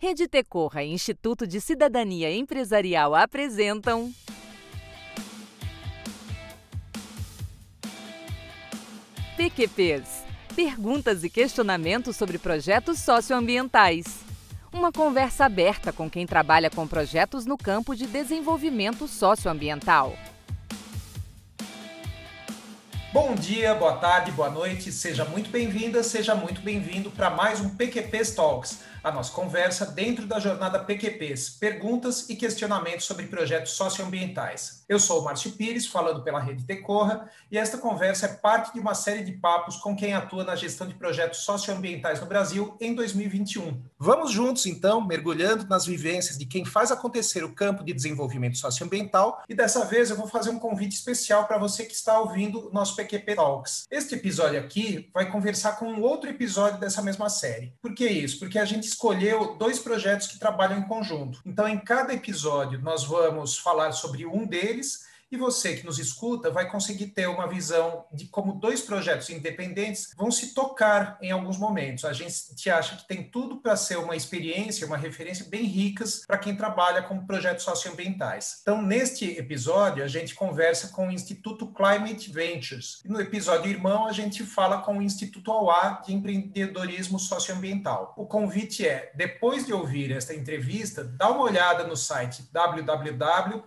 Rede Tecorra e Instituto de Cidadania Empresarial apresentam. PQPs Perguntas e questionamentos sobre projetos socioambientais. Uma conversa aberta com quem trabalha com projetos no campo de desenvolvimento socioambiental. Bom dia, boa tarde, boa noite, seja muito bem-vinda, seja muito bem-vindo para mais um PQP Talks a nossa conversa dentro da jornada PQPs, perguntas e questionamentos sobre projetos socioambientais. Eu sou o Márcio Pires, falando pela Rede Tecorra, e esta conversa é parte de uma série de papos com quem atua na gestão de projetos socioambientais no Brasil em 2021. Vamos juntos, então, mergulhando nas vivências de quem faz acontecer o campo de desenvolvimento socioambiental, e dessa vez eu vou fazer um convite especial para você que está ouvindo o nosso PQP Talks. Este episódio aqui vai conversar com um outro episódio dessa mesma série. Por que isso? Porque a gente escolheu dois projetos que trabalham em conjunto. Então, em cada episódio, nós vamos falar sobre um deles e você que nos escuta vai conseguir ter uma visão de como dois projetos independentes vão se tocar em alguns momentos. A gente acha que tem tudo para ser uma experiência, uma referência bem ricas para quem trabalha com projetos socioambientais. Então, neste episódio, a gente conversa com o Instituto Climate Ventures. E no episódio irmão, a gente fala com o Instituto AUA de Empreendedorismo Socioambiental. O convite é, depois de ouvir esta entrevista, dá uma olhada no site www.alpa.com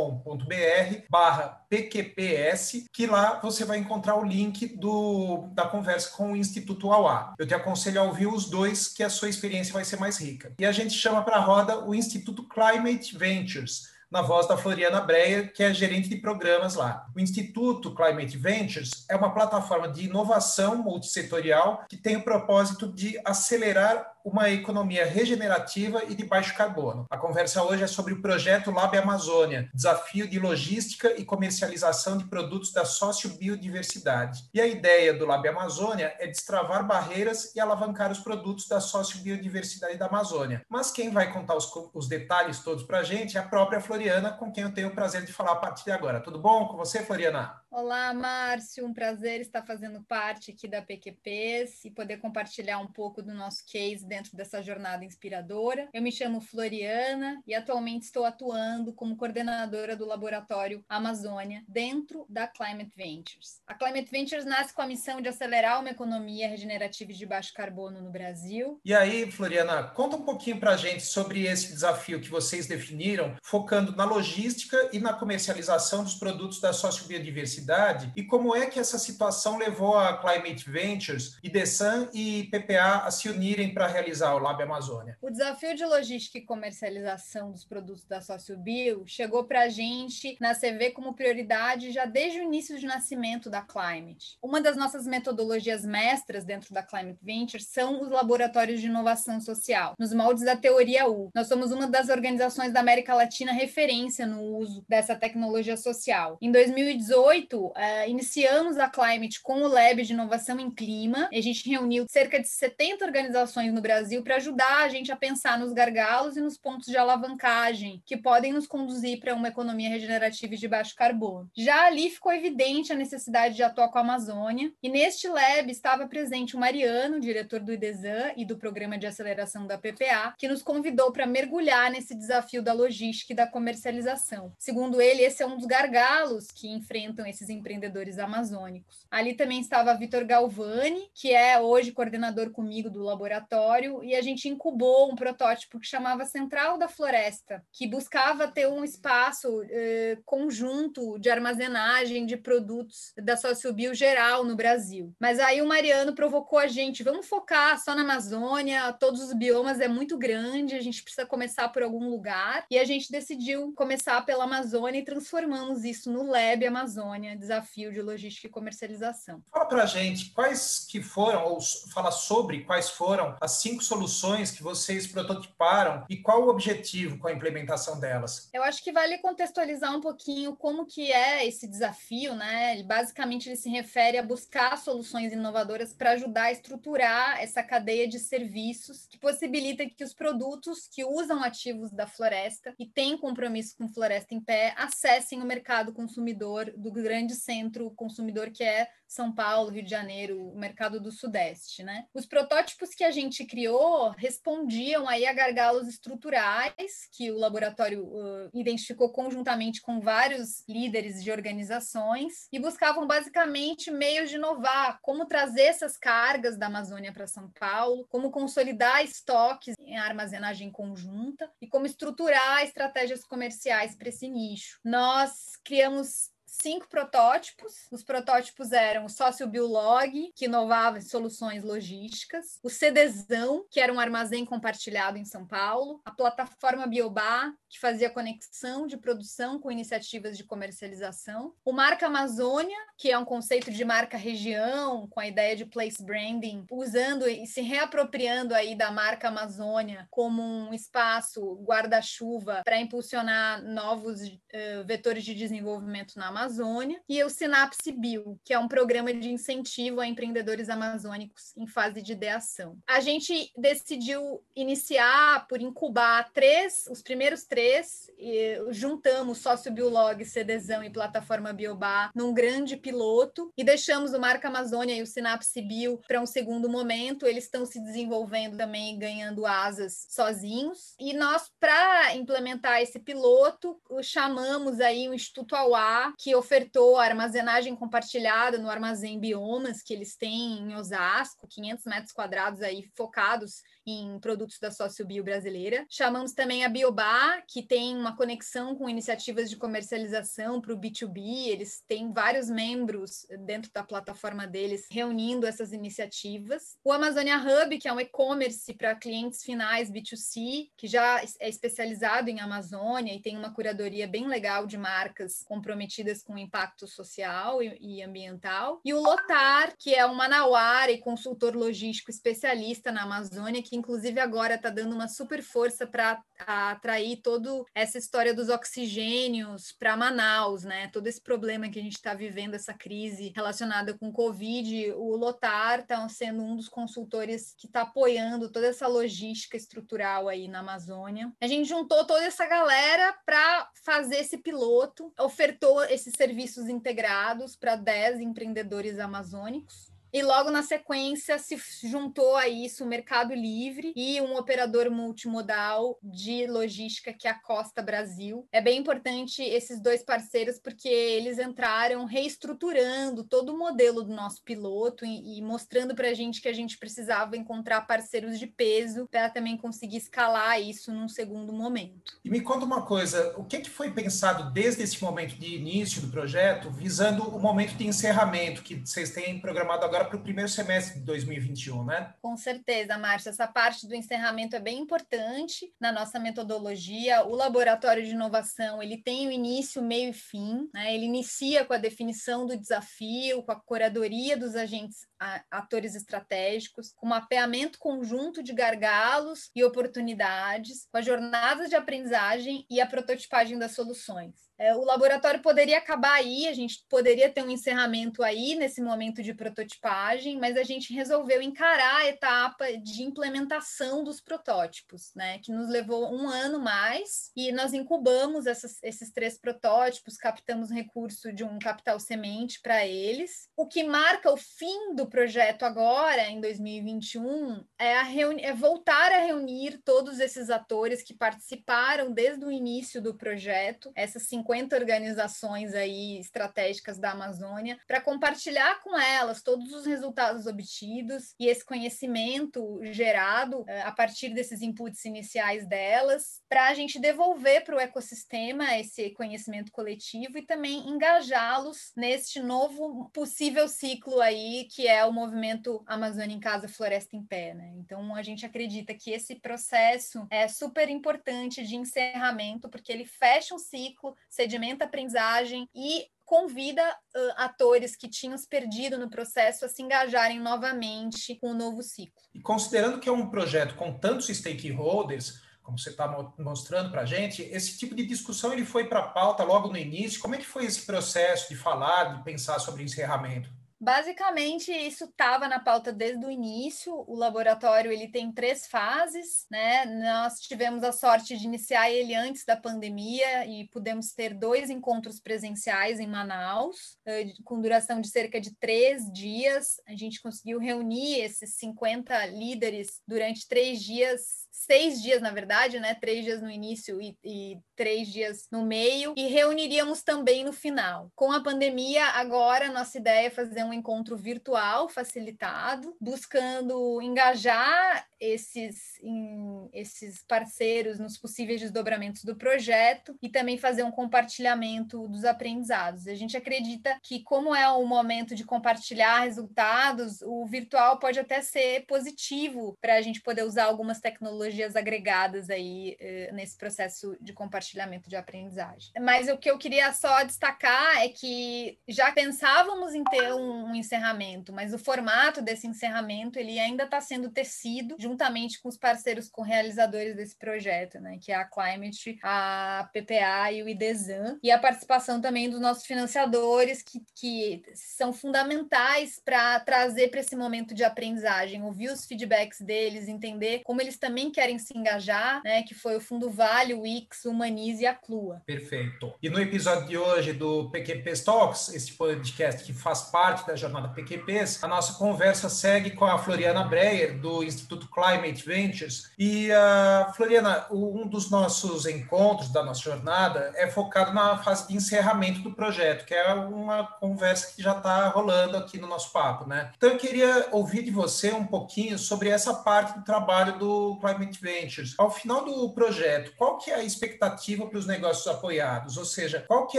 www.cafeinacultura.com.br barra PQPS, que lá você vai encontrar o link do, da conversa com o Instituto AUA. Eu te aconselho a ouvir os dois, que a sua experiência vai ser mais rica. E a gente chama para a roda o Instituto Climate Ventures, na voz da Floriana Breia, que é gerente de programas lá. O Instituto Climate Ventures é uma plataforma de inovação multissetorial que tem o propósito de acelerar uma economia regenerativa e de baixo carbono. A conversa hoje é sobre o projeto Lab Amazônia, desafio de logística e comercialização de produtos da sociobiodiversidade. E a ideia do Lab Amazônia é destravar barreiras e alavancar os produtos da sociobiodiversidade da Amazônia. Mas quem vai contar os, os detalhes todos para a gente é a própria Floriana, com quem eu tenho o prazer de falar a partir de agora. Tudo bom com você, Floriana? Olá, Márcio. Um prazer estar fazendo parte aqui da PQPs e poder compartilhar um pouco do nosso case dentro dessa jornada inspiradora. Eu me chamo Floriana e atualmente estou atuando como coordenadora do laboratório Amazônia dentro da Climate Ventures. A Climate Ventures nasce com a missão de acelerar uma economia regenerativa e de baixo carbono no Brasil. E aí, Floriana, conta um pouquinho para a gente sobre esse desafio que vocês definiram, focando na logística e na comercialização dos produtos da sociobiodiversidade e como é que essa situação levou a Climate Ventures, IDESAN e PPA a se unirem para realizar o Lab Amazônia? O desafio de logística e comercialização dos produtos da SocioBio chegou para a gente na CV como prioridade já desde o início de nascimento da Climate. Uma das nossas metodologias mestras dentro da Climate Venture são os laboratórios de inovação social, nos moldes da teoria U. Nós somos uma das organizações da América Latina referência no uso dessa tecnologia social. Em 2018, uh, eh, iniciamos a Climate com o Lab de Inovação em Clima. A gente reuniu cerca de 70 organizações no Brasil Brasil para ajudar a gente a pensar nos gargalos e nos pontos de alavancagem que podem nos conduzir para uma economia regenerativa e de baixo carbono. Já ali ficou evidente a necessidade de atuar com a Amazônia, e neste lab estava presente o Mariano, diretor do IDESAN e do programa de aceleração da PPA, que nos convidou para mergulhar nesse desafio da logística e da comercialização. Segundo ele, esse é um dos gargalos que enfrentam esses empreendedores amazônicos. Ali também estava Vitor Galvani, que é hoje coordenador comigo do laboratório laboratório e a gente incubou um protótipo que chamava Central da Floresta, que buscava ter um espaço eh, conjunto de armazenagem de produtos da sociobio geral no Brasil. Mas aí o Mariano provocou a gente, vamos focar só na Amazônia, todos os biomas é muito grande, a gente precisa começar por algum lugar, e a gente decidiu começar pela Amazônia e transformamos isso no Lab Amazônia, desafio de logística e comercialização. Fala pra gente quais que foram, ou fala sobre quais foram as cinco soluções que vocês prototiparam e qual o objetivo com a implementação delas? Eu acho que vale contextualizar um pouquinho como que é esse desafio, né? Ele, basicamente ele se refere a buscar soluções inovadoras para ajudar a estruturar essa cadeia de serviços que possibilita que os produtos que usam ativos da floresta e têm compromisso com floresta em pé acessem o mercado consumidor do grande centro consumidor que é São Paulo, Rio de Janeiro, o mercado do Sudeste, né? Os protótipos que a gente criou respondiam aí a gargalos estruturais que o laboratório uh, identificou conjuntamente com vários líderes de organizações e buscavam basicamente meios de inovar, como trazer essas cargas da Amazônia para São Paulo, como consolidar estoques em armazenagem conjunta e como estruturar estratégias comerciais para esse nicho. Nós criamos cinco protótipos. Os protótipos eram o Sócio Biolog, que inovava em soluções logísticas, o CDzão, que era um armazém compartilhado em São Paulo, a plataforma Biobá, que fazia conexão de produção com iniciativas de comercialização, o Marca Amazônia, que é um conceito de marca região, com a ideia de place branding, usando e se reapropriando aí da marca Amazônia como um espaço guarda-chuva para impulsionar novos uh, vetores de desenvolvimento na Amazônia Amazônia, e o Sinapse Bio, que é um programa de incentivo a empreendedores amazônicos em fase de ideação. A gente decidiu iniciar por incubar três, os primeiros três, e juntamos Sócio Biolog, CDzão e Plataforma Biobá num grande piloto e deixamos o Marca Amazônia e o Sinapse Bio para um segundo momento. Eles estão se desenvolvendo também, ganhando asas sozinhos. E nós, para implementar esse piloto, chamamos aí o Instituto Auá, que que ofertou a armazenagem compartilhada no armazém Biomas, que eles têm em Osasco, 500 metros quadrados aí focados em produtos da Sociobio brasileira. Chamamos também a Biobá, que tem uma conexão com iniciativas de comercialização para o B2B. Eles têm vários membros dentro da plataforma deles reunindo essas iniciativas. O Amazônia Hub, que é um e-commerce para clientes finais B2C, que já é especializado em Amazônia e tem uma curadoria bem legal de marcas comprometidas com impacto social e, e ambiental. E o Lotar, que é um manauara e consultor logístico especialista na Amazônia, que inclusive agora está dando uma super força para atrair toda essa história dos oxigênios para Manaus, né? Todo esse problema que a gente está vivendo, essa crise relacionada com Covid, o Lotar está sendo um dos consultores que está apoiando toda essa logística estrutural aí na Amazônia. A gente juntou toda essa galera para fazer esse piloto, ofertou esses serviços integrados para 10 empreendedores amazônicos. E logo na sequência se juntou a isso o Mercado Livre e um operador multimodal de logística que é a Costa Brasil. É bem importante esses dois parceiros porque eles entraram reestruturando todo o modelo do nosso piloto e, e mostrando para a gente que a gente precisava encontrar parceiros de peso para também conseguir escalar isso num segundo momento. E me conta uma coisa, o que, que foi pensado desde esse momento de início do projeto, visando o momento de encerramento que vocês têm programado agora agora para o primeiro semestre de 2021, né? Com certeza, Márcia. Essa parte do encerramento é bem importante na nossa metodologia. O laboratório de inovação ele tem o início, meio e fim. Né? Ele inicia com a definição do desafio, com a curadoria dos agentes atores estratégicos, com mapeamento conjunto de gargalos e oportunidades, com as jornadas de aprendizagem e a prototipagem das soluções. É, o laboratório poderia acabar aí, a gente poderia ter um encerramento aí nesse momento de prototipagem, mas a gente resolveu encarar a etapa de implementação dos protótipos, né? Que nos levou um ano mais e nós incubamos essas, esses três protótipos, captamos recurso de um capital semente para eles. O que marca o fim do projeto agora, em 2021, é, a é voltar a reunir todos esses atores que participaram desde o início do projeto, essas 50 50 organizações aí estratégicas da Amazônia para compartilhar com elas todos os resultados obtidos e esse conhecimento gerado uh, a partir desses inputs iniciais delas, para a gente devolver para o ecossistema esse conhecimento coletivo e também engajá-los neste novo possível ciclo aí que é o movimento Amazônia em Casa, Floresta em Pé, né? Então a gente acredita que esse processo é super importante de encerramento porque ele fecha um ciclo, sedimenta a aprendizagem e convida uh, atores que tinham se perdido no processo a se engajarem novamente com o novo ciclo. E considerando que é um projeto com tantos stakeholders, como você está mostrando para a gente, esse tipo de discussão ele foi para a pauta logo no início. Como é que foi esse processo de falar, de pensar sobre encerramento? Basicamente, isso estava na pauta desde o início. O laboratório ele tem três fases, né? Nós tivemos a sorte de iniciar ele antes da pandemia e pudemos ter dois encontros presenciais em Manaus, eh, com duração de cerca de três dias. A gente conseguiu reunir esses 50 líderes durante três dias seis dias, na verdade, né? Três dias no início e, e, três dias no meio, e reuniríamos também no final. Com a pandemia, agora nossa ideia é fazer um encontro virtual facilitado, buscando engajar esses, em, esses parceiros nos possíveis desdobramentos do projeto e também fazer um compartilhamento dos aprendizados. A gente acredita que, como é o momento de compartilhar resultados, o virtual pode até ser positivo para a gente poder usar algumas tecnologias agregadas aí eh, nesse processo de compartilhamento de aprendizagem. Mas o que eu queria só destacar é que já pensávamos em ter um, um encerramento, mas o formato desse encerramento ele ainda está sendo tecido juntamente com os parceiros com realizadores desse projeto, né, que é a Climate, a PPA e o IDESAN, e a participação também dos nossos financiadores, que, que são fundamentais para trazer para esse momento de aprendizagem, ouvir os feedbacks deles, entender como eles também querem se engajar, né, que foi o Fundo Vale, o Ix, o Humanize e a Clua. Perfeito. E no episódio de hoje do PQP Talks, esse podcast que faz parte da jornada PQPs, a nossa conversa segue com a Floriana Breyer, do Instituto Climate Ventures. E, uh, Floriana, um dos nossos encontros da nossa jornada é focado na fase de encerramento do projeto, que é uma conversa que já está rolando aqui no nosso papo, né? Então, eu queria ouvir de você um pouquinho sobre essa parte do trabalho do Climate Ventures. Ao final do projeto, qual que é a expectativa para os negócios apoiados? Ou seja, qual que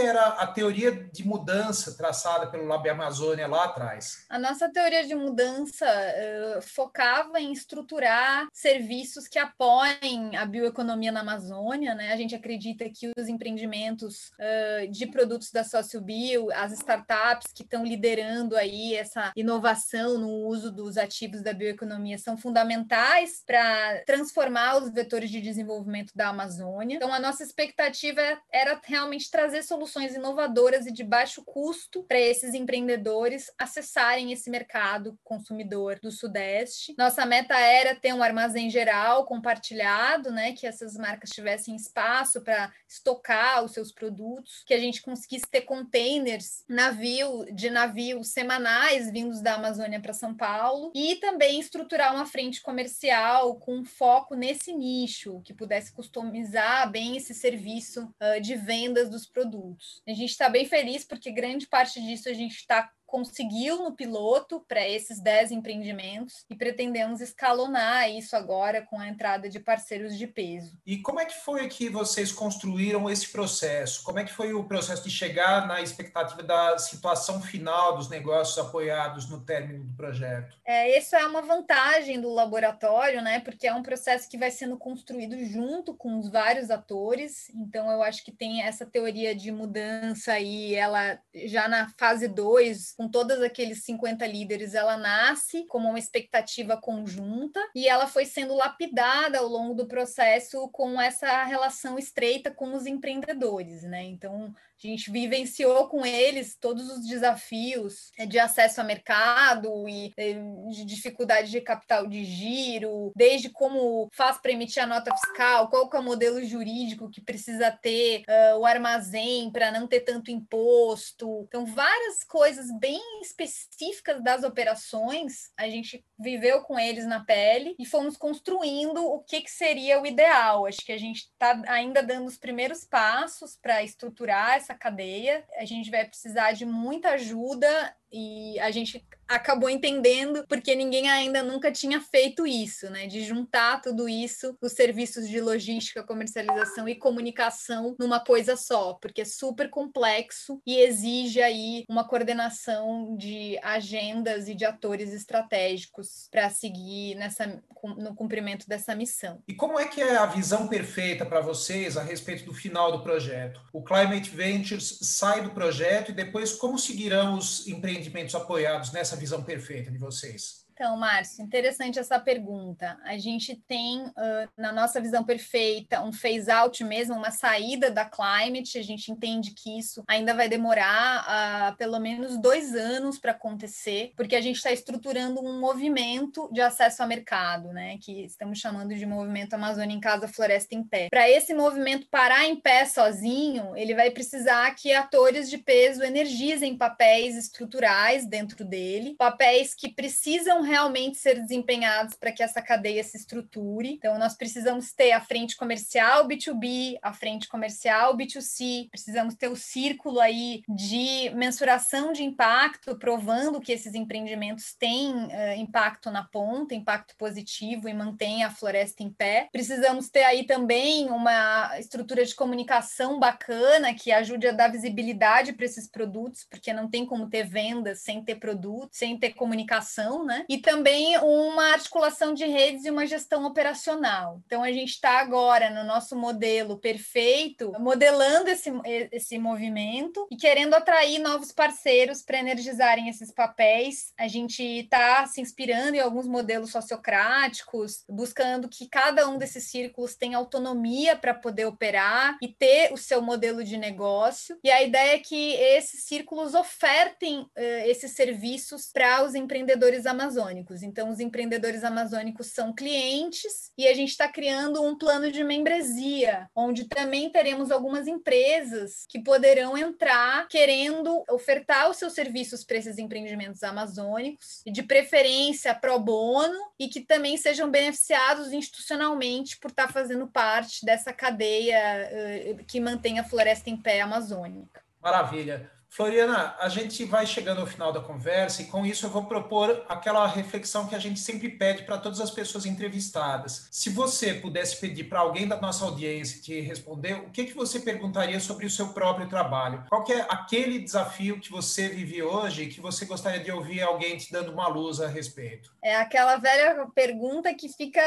era a teoria de mudança traçada pelo Lab Amazônia lá atrás? A nossa teoria de mudança uh, focava em estruturar serviços que apoiem a bioeconomia na Amazônia. Né? A gente acredita que os empreendimentos uh, de produtos da SócioBio, as startups que estão liderando aí essa inovação no uso dos ativos da bioeconomia são fundamentais para transformar os vetores de desenvolvimento da Amazônia. Então, a nossa expectativa era realmente trazer soluções inovadoras e de baixo custo para esses empreendedores acessarem esse mercado consumidor do Sudeste. Nossa meta era ter um armazém geral compartilhado, né? Que essas marcas tivessem espaço para estocar os seus produtos, que a gente conseguisse ter containers navio de navios semanais vindos da Amazônia para São Paulo e também estruturar uma frente comercial com foco nesse nicho, que pudesse customizar bem esse serviço uh, de vendas dos produtos. A gente está bem feliz porque grande parte disso a gente está conseguiu no piloto para esses 10 empreendimentos e pretendemos escalonar isso agora com a entrada de parceiros de peso. E como é que foi que vocês construíram esse processo? Como é que foi o processo de chegar na expectativa da situação final dos negócios apoiados no término do projeto? É, isso é uma vantagem do laboratório, né? Porque é um processo que vai sendo construído junto com os vários atores. Então, eu acho que tem essa teoria de mudança e ela já na fase 2, com todos aqueles 50 líderes, ela nasce como uma expectativa conjunta e ela foi sendo lapidada ao longo do processo com essa relação estreita com os empreendedores, né? Então, a gente vivenciou com eles todos os desafios é, de acesso a mercado e é, de dificuldade de capital de giro, desde como faz para emitir a nota fiscal, qual que é o modelo jurídico que precisa ter uh, o armazém para não ter tanto imposto. Então, várias coisas bem específicas das operações a gente viveu com eles na pele e fomos construindo o que, que seria o ideal. Acho que a gente está ainda dando os primeiros passos para estruturar essa essa cadeia. A gente vai precisar de muita ajuda e a gente acabou entendendo porque ninguém ainda nunca tinha feito isso, né? De juntar tudo isso, os serviços de logística, comercialização e comunicação numa coisa só, porque é super complexo e exige aí uma coordenação de agendas e de atores estratégicos para seguir nessa no cumprimento dessa missão. E como é que é a visão perfeita para vocês a respeito do final do projeto? O Climate Ventures sai do projeto e depois como seguirão os empreendimentos apoiados nessa visão perfeita de vocês? Então, Márcio, interessante essa pergunta. A gente tem, uh, na nossa visão perfeita, um phase-out mesmo, uma saída da climate. A gente entende que isso ainda vai demorar uh, pelo menos dois anos para acontecer, porque a gente está estruturando um movimento de acesso ao mercado, né? Que estamos chamando de movimento Amazônia em Casa, Floresta em Pé. Para esse movimento parar em pé sozinho, ele vai precisar que atores de peso energizem papéis estruturais dentro dele, papéis que precisam realmente ser desempenhados para que essa cadeia se estruture. Então, nós precisamos ter a frente comercial B2B, a frente comercial B2C, precisamos ter o círculo aí de mensuração de impacto, provando que esses empreendimentos têm uh, impacto na ponta, impacto positivo e mantém a floresta em pé. Precisamos ter aí também uma estrutura de comunicação bacana que ajude a dar visibilidade para esses produtos, porque não tem como ter vendas sem ter produto, sem ter comunicação, né? E também uma articulação de redes e uma gestão operacional. Então, a gente está agora no nosso modelo perfeito, modelando esse, esse movimento e querendo atrair novos parceiros para energizarem esses papéis. A gente está se inspirando em alguns modelos sociocráticos, buscando que cada um desses círculos tenha autonomia para poder operar e ter o seu modelo de negócio. E a ideia é que esses círculos ofertem uh, esses serviços para os empreendedores amazônicos. Então, os empreendedores amazônicos são clientes e a gente está criando um plano de membresia, onde também teremos algumas empresas que poderão entrar querendo ofertar os seus serviços para esses empreendimentos amazônicos, de preferência pro bono, e que também sejam beneficiados institucionalmente por estar tá fazendo parte dessa cadeia uh, que mantém a floresta em pé amazônica. Maravilha. Floriana, a gente vai chegando ao final da conversa e com isso eu vou propor aquela reflexão que a gente sempre pede para todas as pessoas entrevistadas. Se você pudesse pedir para alguém da nossa audiência te responder, o que, que você perguntaria sobre o seu próprio trabalho? Qual é aquele desafio que você vive hoje que você gostaria de ouvir alguém te dando uma luz a respeito? É aquela velha pergunta que fica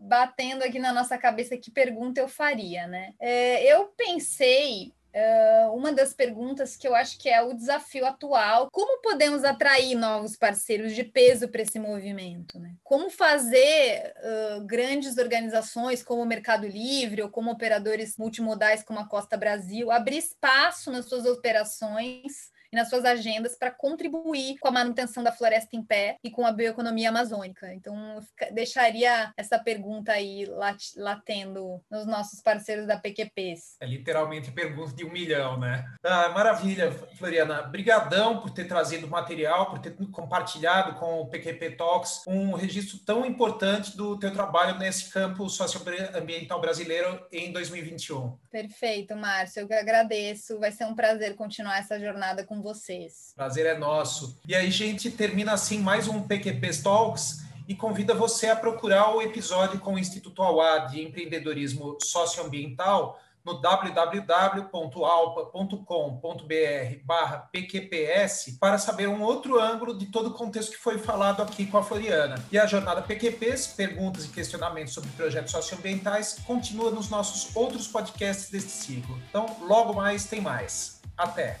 batendo aqui na nossa cabeça, que pergunta eu faria, né? É, eu pensei Uh, uma das perguntas que eu acho que é o desafio atual: como podemos atrair novos parceiros de peso para esse movimento? Né? Como fazer uh, grandes organizações como o Mercado Livre ou como operadores multimodais como a Costa Brasil abrir espaço nas suas operações e nas suas agendas para contribuir com a manutenção da floresta em pé e com a bioeconomia amazônica. Então, deixaria essa pergunta aí latendo nos nossos parceiros da PQPs. É literalmente pergunta de um milhão, né? Ah, maravilha, Floriana. Brigadão por ter trazido material, por ter compartilhado com o PQP Talks um registro tão importante do teu trabalho nesse campo socioambiental brasileiro em 2021. Perfeito, Márcio. Eu agradeço. Vai ser um prazer continuar essa jornada com vocês. Prazer é nosso. E aí, gente, termina assim mais um PQP Talks e convida você a procurar o episódio com o Instituto Auá de Empreendedorismo Socioambiental no www.alpa.com.br barra PQPS para saber um outro ângulo de todo o contexto que foi falado aqui com a Floriana. E a jornada PQPs, perguntas e questionamentos sobre projetos socioambientais, continua nos nossos outros podcasts deste ciclo. Então, logo mais tem mais. Até!